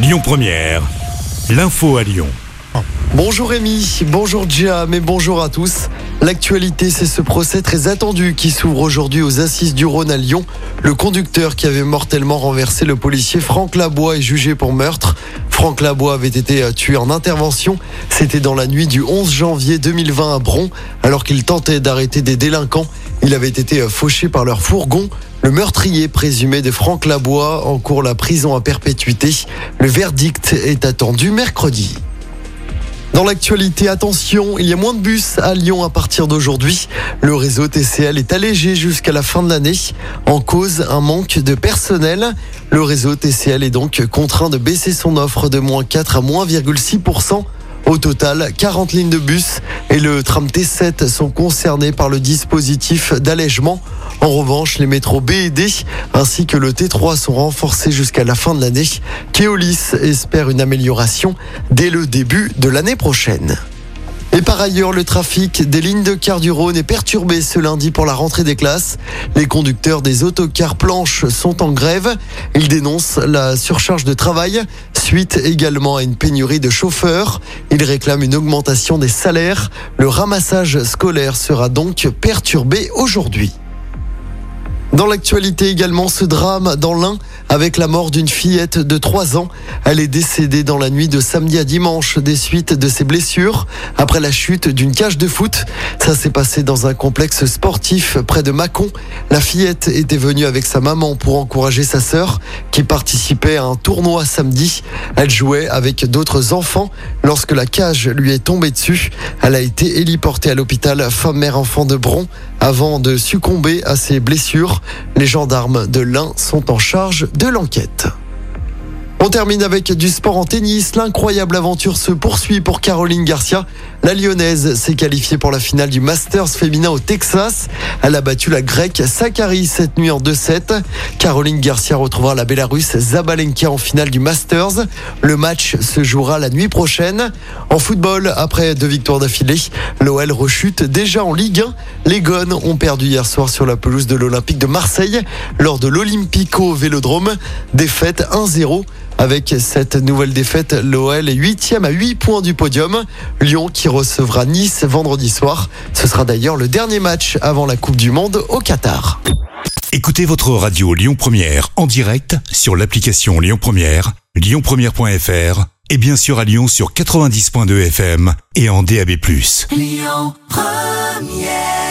Lyon Première, l'info à Lyon. Bonjour Rémi, bonjour Jam et bonjour à tous. L'actualité, c'est ce procès très attendu qui s'ouvre aujourd'hui aux Assises du Rhône à Lyon. Le conducteur qui avait mortellement renversé le policier Franck Labois est jugé pour meurtre. Franck Labois avait été tué en intervention. C'était dans la nuit du 11 janvier 2020 à Bron, alors qu'il tentait d'arrêter des délinquants. Il avait été fauché par leur fourgon. Le meurtrier présumé de Franck Labois encourt la prison à perpétuité. Le verdict est attendu mercredi. Dans l'actualité, attention, il y a moins de bus à Lyon à partir d'aujourd'hui. Le réseau TCL est allégé jusqu'à la fin de l'année. En cause, un manque de personnel. Le réseau TCL est donc contraint de baisser son offre de moins 4 à moins 6%. Au total, 40 lignes de bus et le tram T7 sont concernés par le dispositif d'allègement. En revanche, les métros B et D ainsi que le T3 sont renforcés jusqu'à la fin de l'année. Keolis espère une amélioration dès le début de l'année prochaine. Et par ailleurs, le trafic des lignes de car du Rhône est perturbé ce lundi pour la rentrée des classes. Les conducteurs des autocars planches sont en grève. Ils dénoncent la surcharge de travail suite également à une pénurie de chauffeurs. Ils réclament une augmentation des salaires. Le ramassage scolaire sera donc perturbé aujourd'hui. Dans l'actualité également, ce drame dans l'Ain avec la mort d'une fillette de 3 ans. Elle est décédée dans la nuit de samedi à dimanche des suites de ses blessures après la chute d'une cage de foot. Ça s'est passé dans un complexe sportif près de Mâcon. La fillette était venue avec sa maman pour encourager sa sœur qui participait à un tournoi samedi. Elle jouait avec d'autres enfants lorsque la cage lui est tombée dessus. Elle a été héliportée à l'hôpital femme-mère-enfant de Bron avant de succomber à ses blessures. Les gendarmes de l'Ain sont en charge de l'enquête. On termine avec du sport en tennis. L'incroyable aventure se poursuit pour Caroline Garcia. La lyonnaise s'est qualifiée pour la finale du Masters féminin au Texas. Elle a battu la grecque Sakari cette nuit en 2-7. Caroline Garcia retrouvera la Bélarusse Zabalenka en finale du Masters. Le match se jouera la nuit prochaine. En football, après deux victoires d'affilée, l'OL rechute déjà en Ligue 1. Les Gones ont perdu hier soir sur la pelouse de l'Olympique de Marseille lors de l'Olympico Vélodrome. Défaite 1-0. Avec cette nouvelle défaite, l'OL est huitième à 8 points du podium. Lyon qui recevra Nice vendredi soir. Ce sera d'ailleurs le dernier match avant la Coupe du Monde au Qatar. Écoutez votre radio Lyon Première en direct sur l'application Lyon Première, lyonpremière.fr et bien sûr à Lyon sur 90.2 FM et en DAB+. Lyon Première